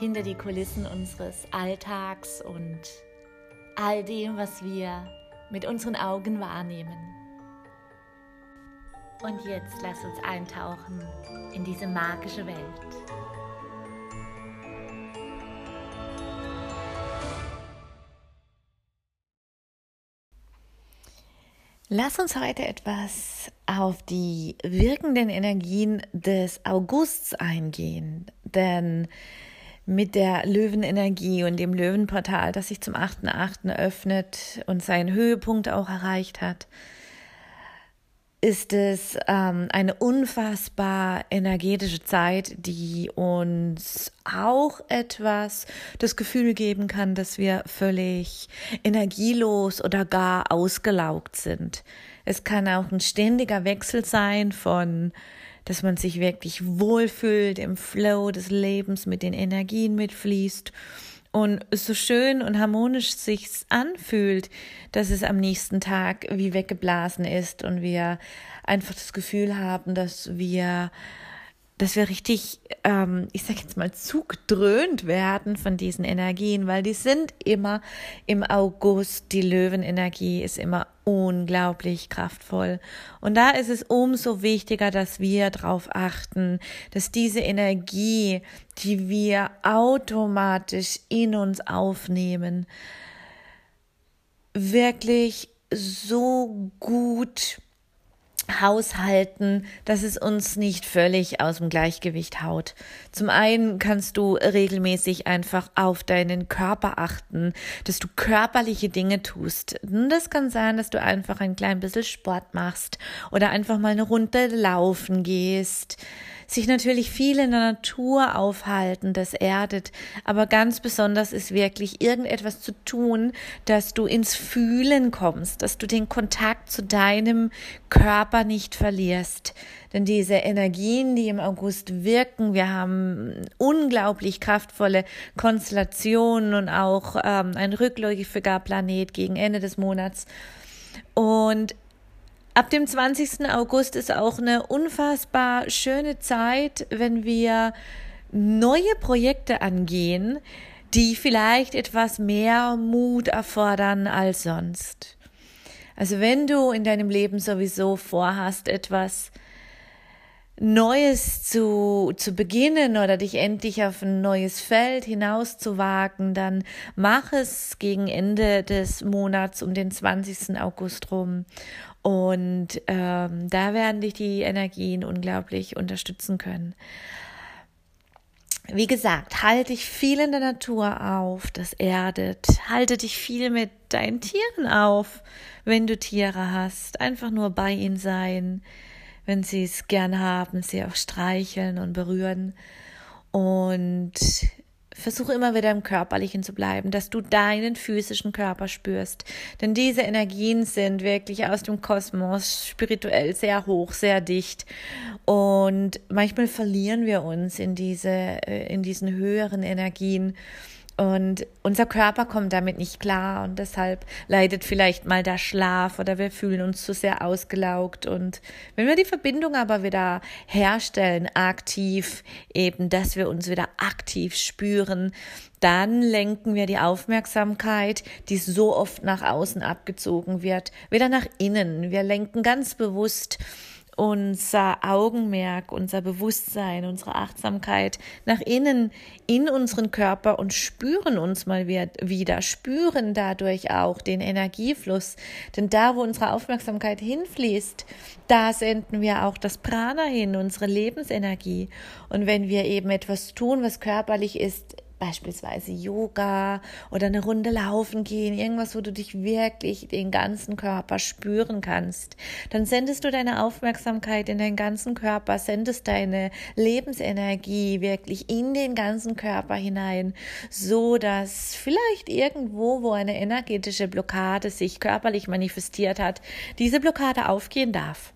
hinter die Kulissen unseres Alltags und all dem, was wir mit unseren Augen wahrnehmen. Und jetzt lass uns eintauchen in diese magische Welt. Lass uns heute etwas auf die wirkenden Energien des Augusts eingehen, denn mit der Löwenenergie und dem Löwenportal, das sich zum 8.8. öffnet und seinen Höhepunkt auch erreicht hat, ist es ähm, eine unfassbar energetische Zeit, die uns auch etwas das Gefühl geben kann, dass wir völlig energielos oder gar ausgelaugt sind. Es kann auch ein ständiger Wechsel sein von dass man sich wirklich wohlfühlt im Flow des Lebens mit den Energien mitfließt und so schön und harmonisch sich's anfühlt, dass es am nächsten Tag wie weggeblasen ist und wir einfach das Gefühl haben, dass wir dass wir richtig, ähm, ich sag jetzt mal, zugedröhnt werden von diesen Energien, weil die sind immer im August, die Löwenenergie ist immer unglaublich kraftvoll. Und da ist es umso wichtiger, dass wir darauf achten, dass diese Energie, die wir automatisch in uns aufnehmen, wirklich so gut haushalten, dass es uns nicht völlig aus dem Gleichgewicht haut. Zum einen kannst du regelmäßig einfach auf deinen Körper achten, dass du körperliche Dinge tust. Das kann sein, dass du einfach ein klein bisschen Sport machst oder einfach mal eine Runde laufen gehst sich natürlich viel in der Natur aufhalten, das erdet, aber ganz besonders ist wirklich irgendetwas zu tun, dass du ins Fühlen kommst, dass du den Kontakt zu deinem Körper nicht verlierst. Denn diese Energien, die im August wirken, wir haben unglaublich kraftvolle Konstellationen und auch ähm, ein rückläufiger Planet gegen Ende des Monats. Und Ab dem 20. August ist auch eine unfassbar schöne Zeit, wenn wir neue Projekte angehen, die vielleicht etwas mehr Mut erfordern als sonst. Also wenn du in deinem Leben sowieso vorhast, etwas Neues zu, zu beginnen oder dich endlich auf ein neues Feld hinauszuwagen, dann mach es gegen Ende des Monats um den 20. August rum. Und ähm, da werden dich die Energien unglaublich unterstützen können. Wie gesagt, halte dich viel in der Natur auf, das erdet. Halte dich viel mit deinen Tieren auf, wenn du Tiere hast. Einfach nur bei ihnen sein, wenn sie es gern haben, sie auch streicheln und berühren. Und Versuche immer wieder im Körperlichen zu bleiben, dass du deinen physischen Körper spürst. Denn diese Energien sind wirklich aus dem Kosmos spirituell sehr hoch, sehr dicht. Und manchmal verlieren wir uns in diese, äh, in diesen höheren Energien. Und unser Körper kommt damit nicht klar und deshalb leidet vielleicht mal der Schlaf oder wir fühlen uns zu sehr ausgelaugt. Und wenn wir die Verbindung aber wieder herstellen, aktiv eben, dass wir uns wieder aktiv spüren, dann lenken wir die Aufmerksamkeit, die so oft nach außen abgezogen wird, wieder nach innen. Wir lenken ganz bewusst unser Augenmerk, unser Bewusstsein, unsere Achtsamkeit nach innen in unseren Körper und spüren uns mal wieder, spüren dadurch auch den Energiefluss. Denn da, wo unsere Aufmerksamkeit hinfließt, da senden wir auch das Prana hin, unsere Lebensenergie. Und wenn wir eben etwas tun, was körperlich ist, beispielsweise Yoga oder eine Runde laufen gehen, irgendwas, wo du dich wirklich den ganzen Körper spüren kannst, dann sendest du deine Aufmerksamkeit in den ganzen Körper, sendest deine Lebensenergie wirklich in den ganzen Körper hinein, so dass vielleicht irgendwo, wo eine energetische Blockade sich körperlich manifestiert hat, diese Blockade aufgehen darf.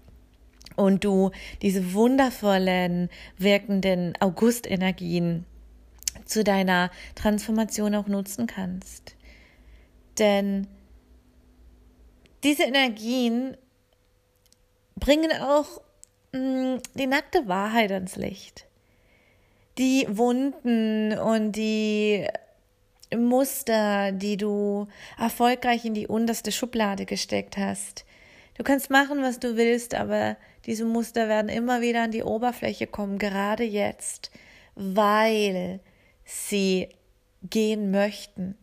Und du diese wundervollen wirkenden Augustenergien zu deiner Transformation auch nutzen kannst. Denn diese Energien bringen auch mh, mm, die nackte Wahrheit ans Licht. Die Wunden und die Muster, die du erfolgreich in die unterste Schublade gesteckt hast. Du kannst machen, was du willst, aber diese Muster werden immer wieder an die Oberfläche kommen, gerade jetzt, weil sie gehen möchten,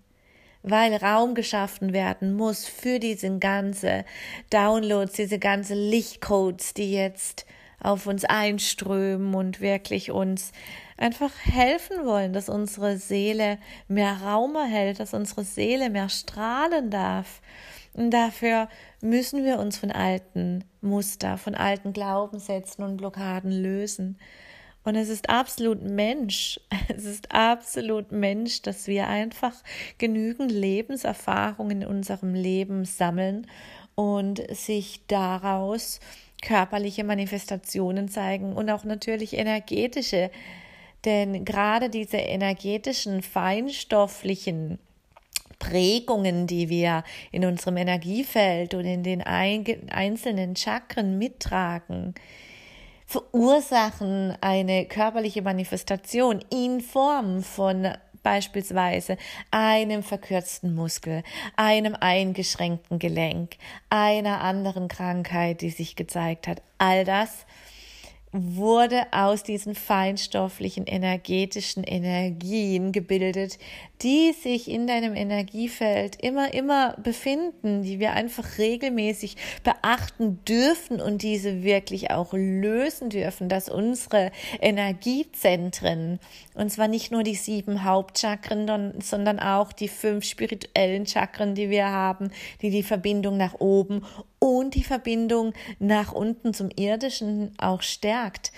weil Raum geschaffen werden muss für diese ganze Downloads, diese ganze Lichtcodes, die jetzt auf uns einströmen und wirklich uns einfach helfen wollen, dass unsere Seele mehr Raum erhält, dass unsere Seele mehr strahlen darf. Und dafür müssen wir uns von alten Muster, von alten Glaubenssätzen und Blockaden lösen. Und es ist absolut Mensch, es ist absolut Mensch, dass wir einfach genügend Lebenserfahrung in unserem Leben sammeln und sich daraus körperliche Manifestationen zeigen und auch natürlich energetische. Denn gerade diese energetischen, feinstofflichen Prägungen, die wir in unserem Energiefeld und in den einzelnen Chakren mittragen, verursachen eine körperliche Manifestation in Form von beispielsweise einem verkürzten Muskel, einem eingeschränkten Gelenk, einer anderen Krankheit, die sich gezeigt hat. All das wurde aus diesen feinstofflichen, energetischen Energien gebildet, die sich in deinem Energiefeld immer, immer befinden, die wir einfach regelmäßig beachten dürfen und diese wirklich auch lösen dürfen, dass unsere Energiezentren, und zwar nicht nur die sieben Hauptchakren, sondern auch die fünf spirituellen Chakren, die wir haben, die die Verbindung nach oben und die Verbindung nach unten zum Irdischen auch stärkt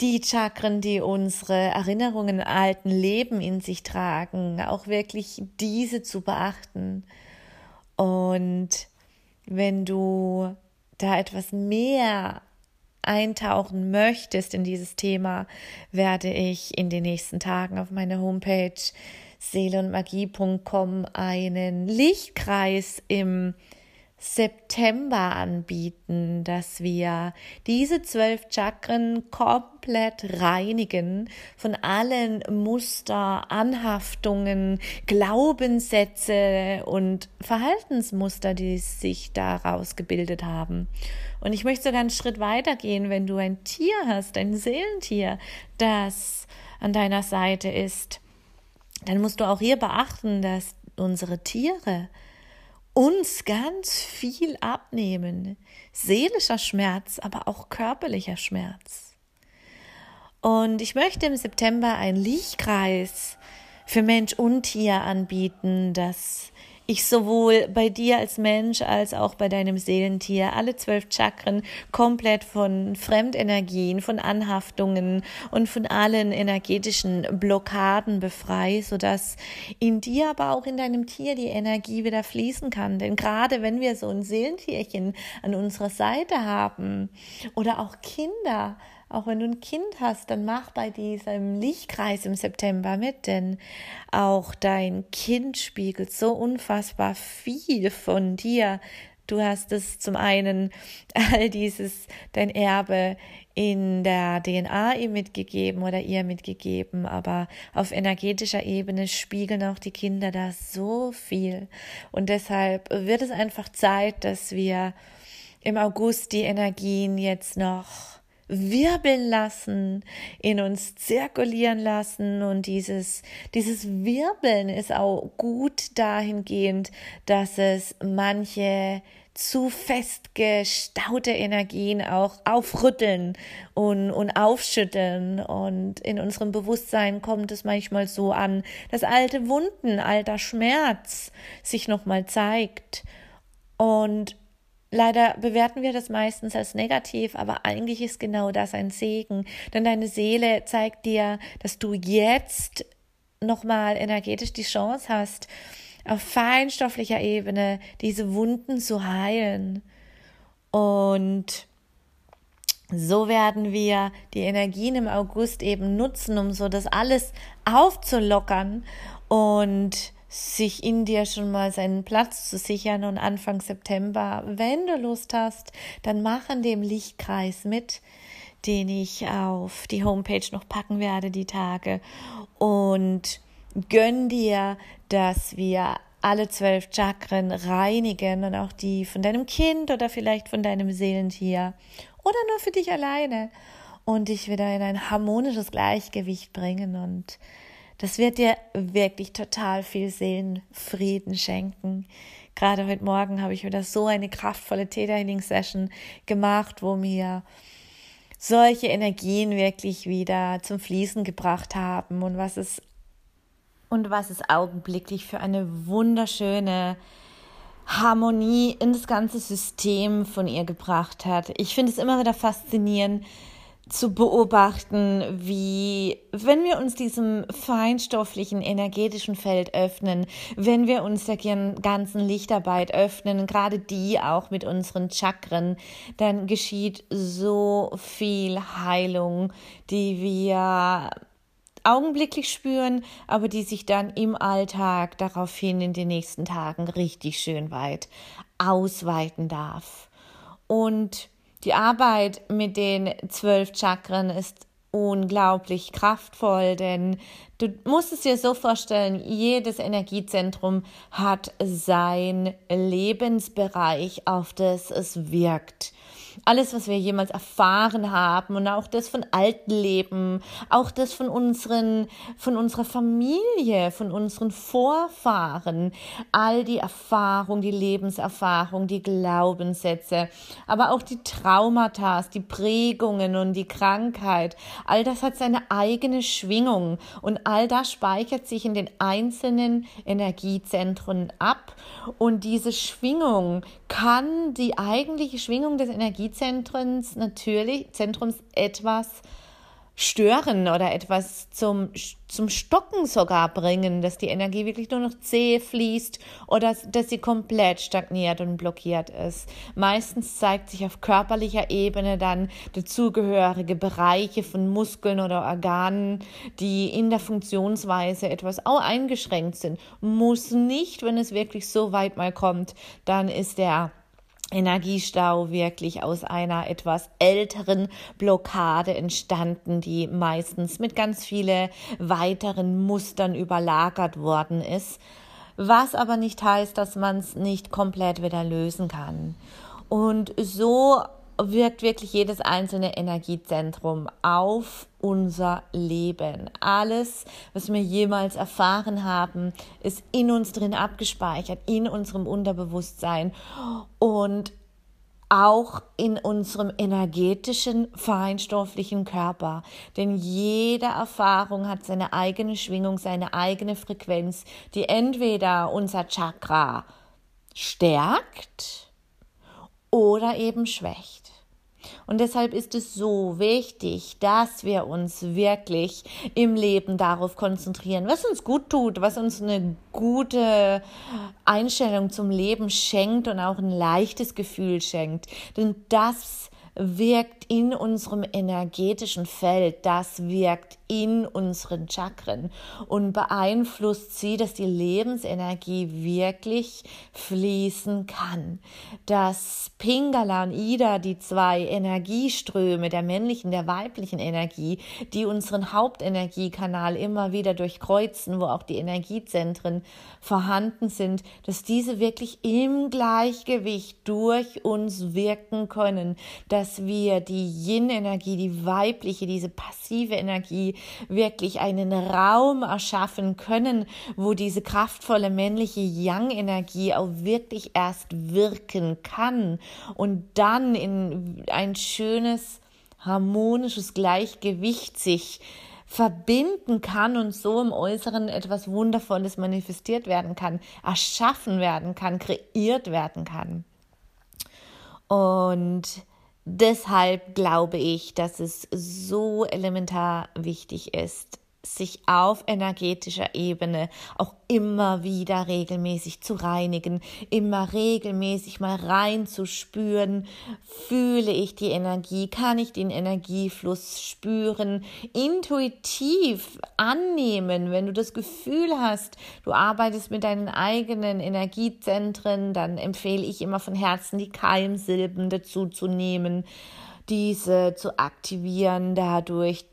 die Chakren, die unsere Erinnerungen alten Leben in sich tragen, auch wirklich diese zu beachten. Und wenn du da etwas mehr eintauchen möchtest in dieses Thema, werde ich in den nächsten Tagen auf meiner Homepage seelenmagie.com einen Lichtkreis im September anbieten, dass wir diese zwölf Chakren komplett reinigen von allen Muster, Anhaftungen, Glaubenssätze und Verhaltensmuster, die sich daraus gebildet haben. Und ich möchte sogar einen Schritt weiter gehen, wenn du ein Tier hast, ein Seelentier, das an deiner Seite ist, dann musst du auch hier beachten, dass unsere Tiere uns ganz viel abnehmen. Seelischer Schmerz, aber auch körperlicher Schmerz. Und ich möchte im September einen Lichtkreis für Mensch und Tier anbieten, das ich sowohl bei dir als Mensch als auch bei deinem Seelentier alle zwölf Chakren komplett von Fremdenergien, von Anhaftungen und von allen energetischen Blockaden befrei, sodass in dir, aber auch in deinem Tier die Energie wieder fließen kann. Denn gerade wenn wir so ein Seelentierchen an unserer Seite haben oder auch Kinder, auch wenn du ein Kind hast, dann mach bei diesem Lichtkreis im September mit, denn auch dein Kind spiegelt so unfassbar viel von dir. Du hast es zum einen all dieses, dein Erbe in der DNA ihm mitgegeben oder ihr mitgegeben, aber auf energetischer Ebene spiegeln auch die Kinder da so viel. Und deshalb wird es einfach Zeit, dass wir im August die Energien jetzt noch wirbeln lassen, in uns zirkulieren lassen und dieses, dieses Wirbeln ist auch gut dahingehend, dass es manche zu fest gestaute Energien auch aufrütteln und, und aufschütteln. Und in unserem Bewusstsein kommt es manchmal so an, dass alte Wunden, alter Schmerz sich nochmal zeigt. Und Leider bewerten wir das meistens als negativ, aber eigentlich ist genau das ein Segen, denn deine Seele zeigt dir, dass du jetzt nochmal energetisch die Chance hast, auf feinstofflicher Ebene diese Wunden zu heilen. Und so werden wir die Energien im August eben nutzen, um so das alles aufzulockern und sich in dir schon mal seinen Platz zu sichern und Anfang September, wenn du Lust hast, dann mach an dem Lichtkreis mit, den ich auf die Homepage noch packen werde, die Tage. Und gönn dir, dass wir alle zwölf Chakren reinigen und auch die von deinem Kind oder vielleicht von deinem Seelentier oder nur für dich alleine. Und dich wieder in ein harmonisches Gleichgewicht bringen und das wird dir wirklich total viel Seelenfrieden schenken. Gerade heute Morgen habe ich wieder so eine kraftvolle Theta Healing Session gemacht, wo mir solche Energien wirklich wieder zum Fließen gebracht haben und was es und was es augenblicklich für eine wunderschöne Harmonie in das ganze System von ihr gebracht hat. Ich finde es immer wieder faszinierend zu beobachten, wie, wenn wir uns diesem feinstofflichen, energetischen Feld öffnen, wenn wir uns der ganzen Lichtarbeit öffnen, gerade die auch mit unseren Chakren, dann geschieht so viel Heilung, die wir augenblicklich spüren, aber die sich dann im Alltag daraufhin in den nächsten Tagen richtig schön weit ausweiten darf. Und die Arbeit mit den zwölf Chakren ist unglaublich kraftvoll, denn du musst es dir so vorstellen, jedes Energiezentrum hat sein Lebensbereich, auf das es wirkt alles, was wir jemals erfahren haben und auch das von alten Leben, auch das von unseren, von unserer Familie, von unseren Vorfahren, all die Erfahrung, die Lebenserfahrung, die Glaubenssätze, aber auch die Traumata, die Prägungen und die Krankheit, all das hat seine eigene Schwingung und all das speichert sich in den einzelnen Energiezentren ab. Und diese Schwingung kann die eigentliche Schwingung des Energiezentrums natürlich Zentrums etwas stören oder etwas zum, zum Stocken sogar bringen, dass die Energie wirklich nur noch zäh fließt oder dass sie komplett stagniert und blockiert ist. Meistens zeigt sich auf körperlicher Ebene dann dazugehörige Bereiche von Muskeln oder Organen, die in der Funktionsweise etwas auch eingeschränkt sind. Muss nicht, wenn es wirklich so weit mal kommt, dann ist der Energiestau wirklich aus einer etwas älteren Blockade entstanden, die meistens mit ganz viele weiteren Mustern überlagert worden ist, was aber nicht heißt, dass man es nicht komplett wieder lösen kann. Und so wirkt wirklich jedes einzelne Energiezentrum auf unser Leben. Alles, was wir jemals erfahren haben, ist in uns drin abgespeichert, in unserem Unterbewusstsein und auch in unserem energetischen, feinstofflichen Körper. Denn jede Erfahrung hat seine eigene Schwingung, seine eigene Frequenz, die entweder unser Chakra stärkt oder eben schwächt. Und deshalb ist es so wichtig, dass wir uns wirklich im Leben darauf konzentrieren, was uns gut tut, was uns eine gute Einstellung zum Leben schenkt und auch ein leichtes Gefühl schenkt. Denn das wirkt in unserem energetischen Feld, das wirkt in unseren Chakren und beeinflusst sie, dass die Lebensenergie wirklich fließen kann. Dass Pingala und Ida, die zwei Energieströme der männlichen, der weiblichen Energie, die unseren Hauptenergiekanal immer wieder durchkreuzen, wo auch die Energiezentren vorhanden sind, dass diese wirklich im Gleichgewicht durch uns wirken können, dass dass wir die Yin-Energie, die weibliche, diese passive Energie wirklich einen Raum erschaffen können, wo diese kraftvolle männliche Yang-Energie auch wirklich erst wirken kann und dann in ein schönes, harmonisches Gleichgewicht sich verbinden kann und so im Äußeren etwas Wundervolles manifestiert werden kann, erschaffen werden kann, kreiert werden kann. Und deshalb glaube ich, dass es so elementar wichtig ist, sich auf energetischer Ebene auch immer wieder regelmäßig zu reinigen, immer regelmäßig mal reinzuspüren, fühle ich die Energie, kann ich den Energiefluss spüren, intuitiv annehmen, wenn du das Gefühl hast, du arbeitest mit deinen eigenen Energiezentren, dann empfehle ich immer von Herzen die Keimsilben dazu zu nehmen, diese zu aktivieren, dadurch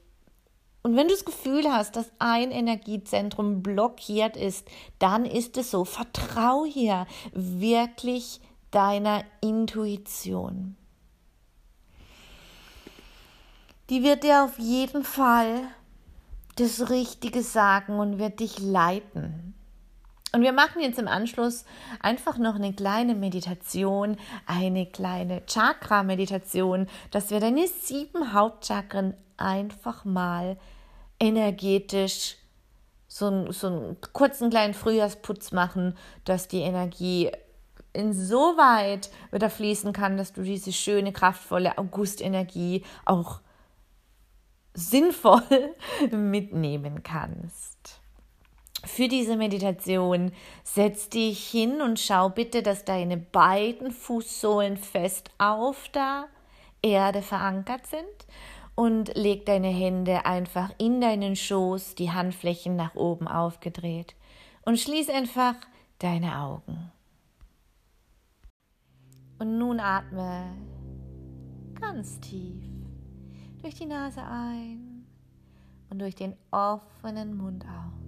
und wenn du das Gefühl hast, dass ein Energiezentrum blockiert ist, dann ist es so. Vertrau hier wirklich deiner Intuition. Die wird dir auf jeden Fall das Richtige sagen und wird dich leiten. Und wir machen jetzt im Anschluss einfach noch eine kleine Meditation, eine kleine Chakra-Meditation, dass wir deine sieben Hauptchakren einfach mal energetisch so, so einen kurzen kleinen Frühjahrsputz machen, dass die Energie insoweit wieder fließen kann, dass du diese schöne, kraftvolle Augustenergie auch sinnvoll mitnehmen kannst. Für diese Meditation setz dich hin und schau bitte, dass deine beiden Fußsohlen fest auf der Erde verankert sind und leg deine Hände einfach in deinen Schoß, die Handflächen nach oben aufgedreht und schließ einfach deine Augen. Und nun atme ganz tief durch die Nase ein und durch den offenen Mund aus.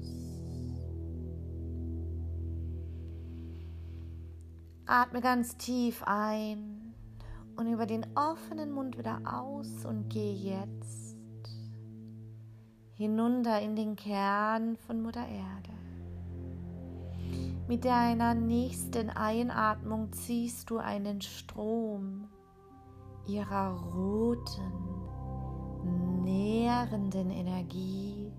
Atme ganz tief ein und über den offenen Mund wieder aus und geh jetzt hinunter in den Kern von Mutter Erde. Mit deiner nächsten Einatmung ziehst du einen Strom ihrer roten, nährenden Energie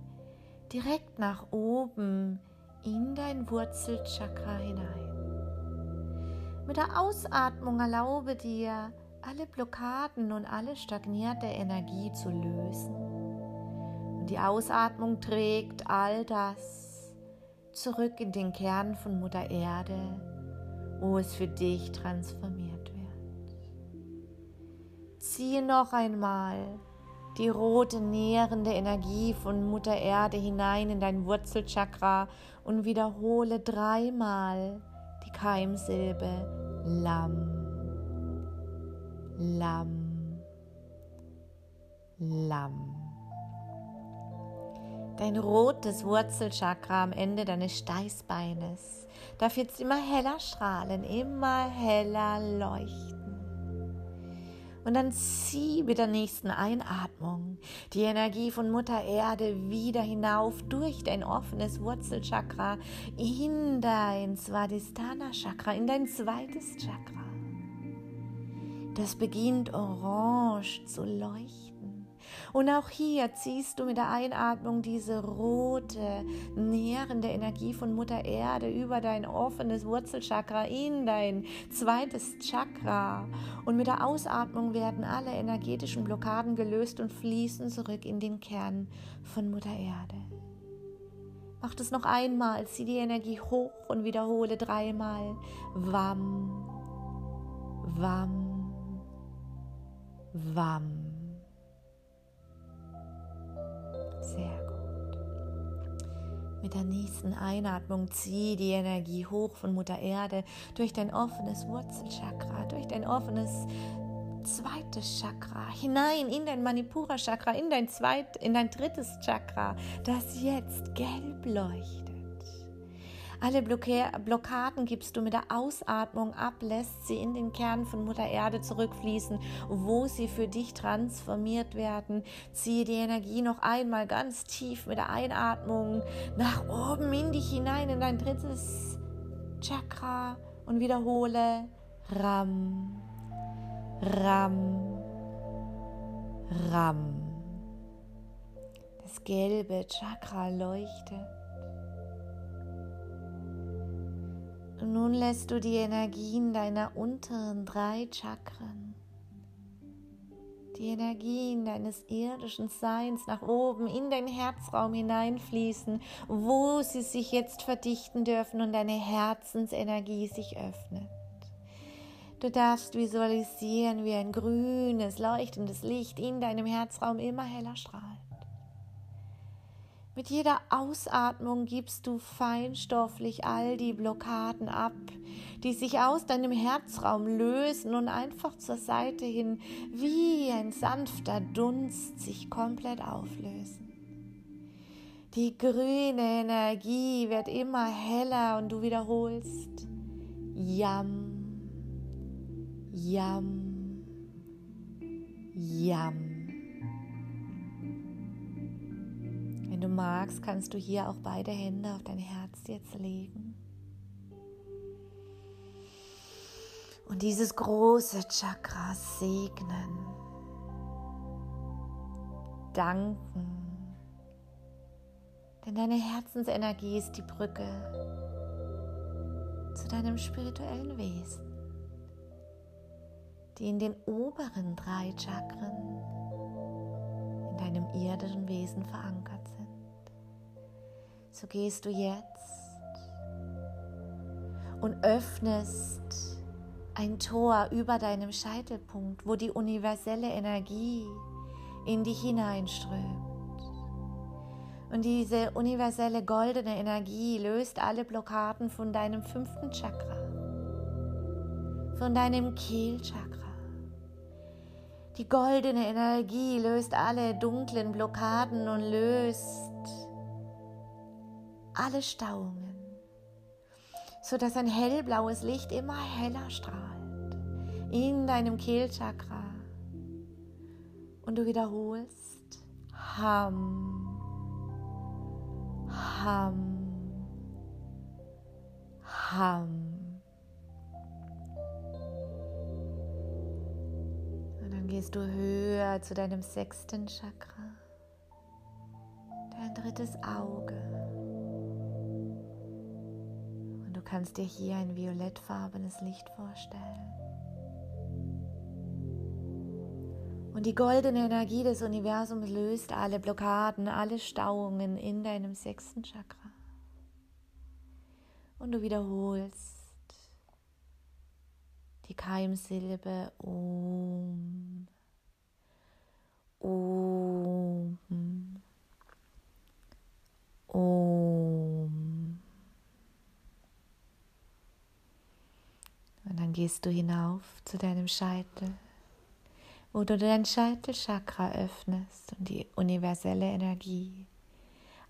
direkt nach oben in dein Wurzelchakra hinein. Mit der Ausatmung erlaube dir, alle Blockaden und alle stagnierte Energie zu lösen. Und die Ausatmung trägt all das zurück in den Kern von Mutter Erde, wo es für dich transformiert wird. Ziehe noch einmal die rote nährende Energie von Mutter Erde hinein in dein Wurzelchakra und wiederhole dreimal die Keimsilbe Lam, Lam, Lam. Dein rotes Wurzelchakra am Ende deines Steißbeines darf jetzt immer heller strahlen, immer heller leuchten. Und dann zieh mit der nächsten Einatmung die Energie von Mutter Erde wieder hinauf durch dein offenes Wurzelchakra in dein Svadhisthana Chakra, in dein zweites Chakra. Das beginnt orange zu leuchten. Und auch hier ziehst du mit der Einatmung diese rote, nährende Energie von Mutter Erde über dein offenes Wurzelchakra in dein zweites Chakra. Und mit der Ausatmung werden alle energetischen Blockaden gelöst und fließen zurück in den Kern von Mutter Erde. Mach das noch einmal, zieh die Energie hoch und wiederhole dreimal. Wam, wam, wam. Sehr gut. Mit der nächsten Einatmung zieh die Energie hoch von Mutter Erde durch dein offenes Wurzelchakra, durch dein offenes zweites Chakra, hinein in dein Manipura Chakra, in dein zweit, in dein drittes Chakra, das jetzt gelb leuchtet. Alle Blockaden gibst du mit der Ausatmung ab, lässt sie in den Kern von Mutter Erde zurückfließen, wo sie für dich transformiert werden. Ziehe die Energie noch einmal ganz tief mit der Einatmung nach oben in dich hinein, in dein drittes Chakra und wiederhole Ram, Ram, Ram. Das gelbe Chakra leuchtet. Und nun lässt du die Energien deiner unteren drei Chakren, die Energien deines irdischen Seins nach oben in deinen Herzraum hineinfließen, wo sie sich jetzt verdichten dürfen und deine Herzensenergie sich öffnet. Du darfst visualisieren, wie ein grünes, leuchtendes Licht in deinem Herzraum immer heller strahlt. Mit jeder Ausatmung gibst du feinstofflich all die Blockaden ab, die sich aus deinem Herzraum lösen und einfach zur Seite hin wie ein sanfter Dunst sich komplett auflösen. Die grüne Energie wird immer heller und du wiederholst Yam, Yam, Yam. Du magst, kannst du hier auch beide Hände auf dein Herz jetzt legen. Und dieses große Chakra segnen, danken. Denn deine Herzensenergie ist die Brücke zu deinem spirituellen Wesen, die in den oberen drei Chakren in deinem irdischen Wesen verankert so gehst du jetzt und öffnest ein Tor über deinem Scheitelpunkt, wo die universelle Energie in dich hineinströmt. Und diese universelle goldene Energie löst alle Blockaden von deinem fünften Chakra, von deinem Kehlchakra. Die goldene Energie löst alle dunklen Blockaden und löst alle Stauungen, sodass ein hellblaues Licht immer heller strahlt in deinem Kehlchakra. Und du wiederholst Ham, Ham, Ham. Und dann gehst du höher zu deinem sechsten Chakra, dein drittes Auge kannst dir hier ein violettfarbenes Licht vorstellen. Und die goldene Energie des Universums löst alle Blockaden, alle Stauungen in deinem sechsten Chakra. Und du wiederholst die Keimsilbe Om. Om. Om. Und dann gehst du hinauf zu deinem Scheitel, wo du dein Scheitelchakra öffnest und die universelle Energie,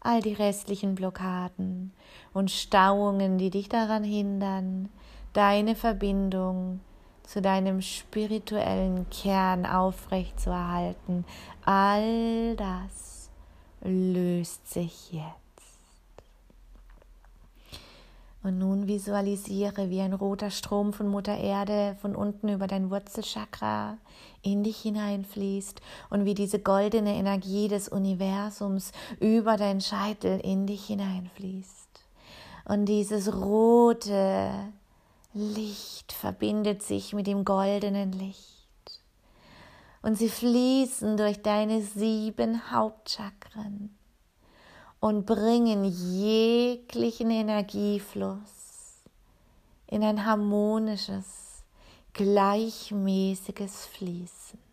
all die restlichen Blockaden und Stauungen, die dich daran hindern, deine Verbindung zu deinem spirituellen Kern aufrechtzuerhalten, all das löst sich jetzt. Und nun visualisiere, wie ein roter Strom von Mutter Erde von unten über dein Wurzelchakra in dich hineinfließt und wie diese goldene Energie des Universums über dein Scheitel in dich hineinfließt. Und dieses rote Licht verbindet sich mit dem goldenen Licht. Und sie fließen durch deine sieben Hauptchakren und bringen jeglichen Energiefluss in ein harmonisches, gleichmäßiges Fließen.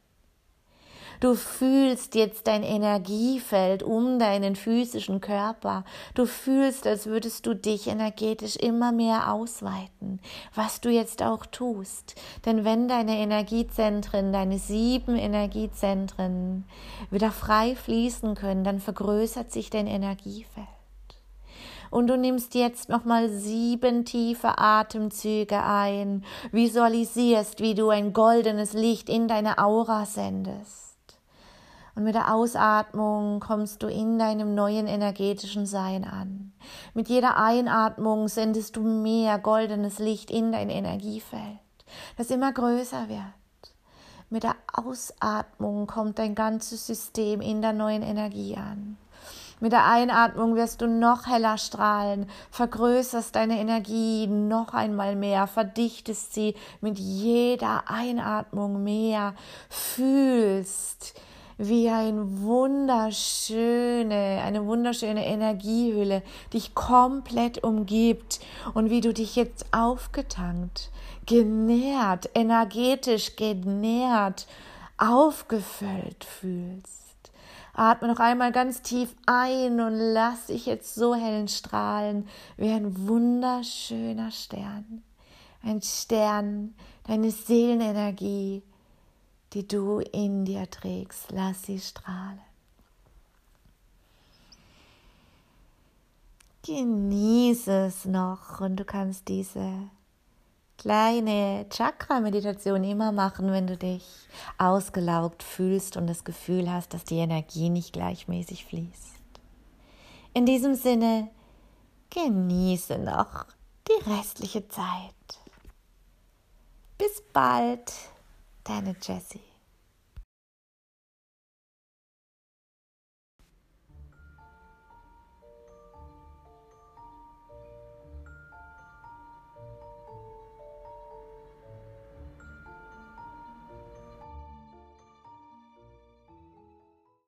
Du fühlst jetzt dein Energiefeld um deinen physischen Körper. Du fühlst, als würdest du dich energetisch immer mehr ausweiten, was du jetzt auch tust. Denn wenn deine Energiezentren, deine sieben Energiezentren wieder frei fließen können, dann vergrößert sich dein Energiefeld. Und du nimmst jetzt nochmal sieben tiefe Atemzüge ein, visualisierst, wie du ein goldenes Licht in deine Aura sendest. Und mit der Ausatmung kommst du in deinem neuen energetischen Sein an. Mit jeder Einatmung sendest du mehr goldenes Licht in dein Energiefeld, das immer größer wird. Mit der Ausatmung kommt dein ganzes System in der neuen Energie an. Mit der Einatmung wirst du noch heller strahlen, vergrößerst deine Energie noch einmal mehr, verdichtest sie mit jeder Einatmung mehr, fühlst, wie ein wunderschöne, eine wunderschöne Energiehülle dich komplett umgibt und wie du dich jetzt aufgetankt, genährt, energetisch genährt, aufgefüllt fühlst. Atme noch einmal ganz tief ein und lass dich jetzt so hellen strahlen wie ein wunderschöner Stern. Ein Stern, deine Seelenenergie, die du in dir trägst. Lass sie strahlen. Genieße es noch und du kannst diese kleine Chakra-Meditation immer machen, wenn du dich ausgelaugt fühlst und das Gefühl hast, dass die Energie nicht gleichmäßig fließt. In diesem Sinne, genieße noch die restliche Zeit. Bis bald, deine Jessie.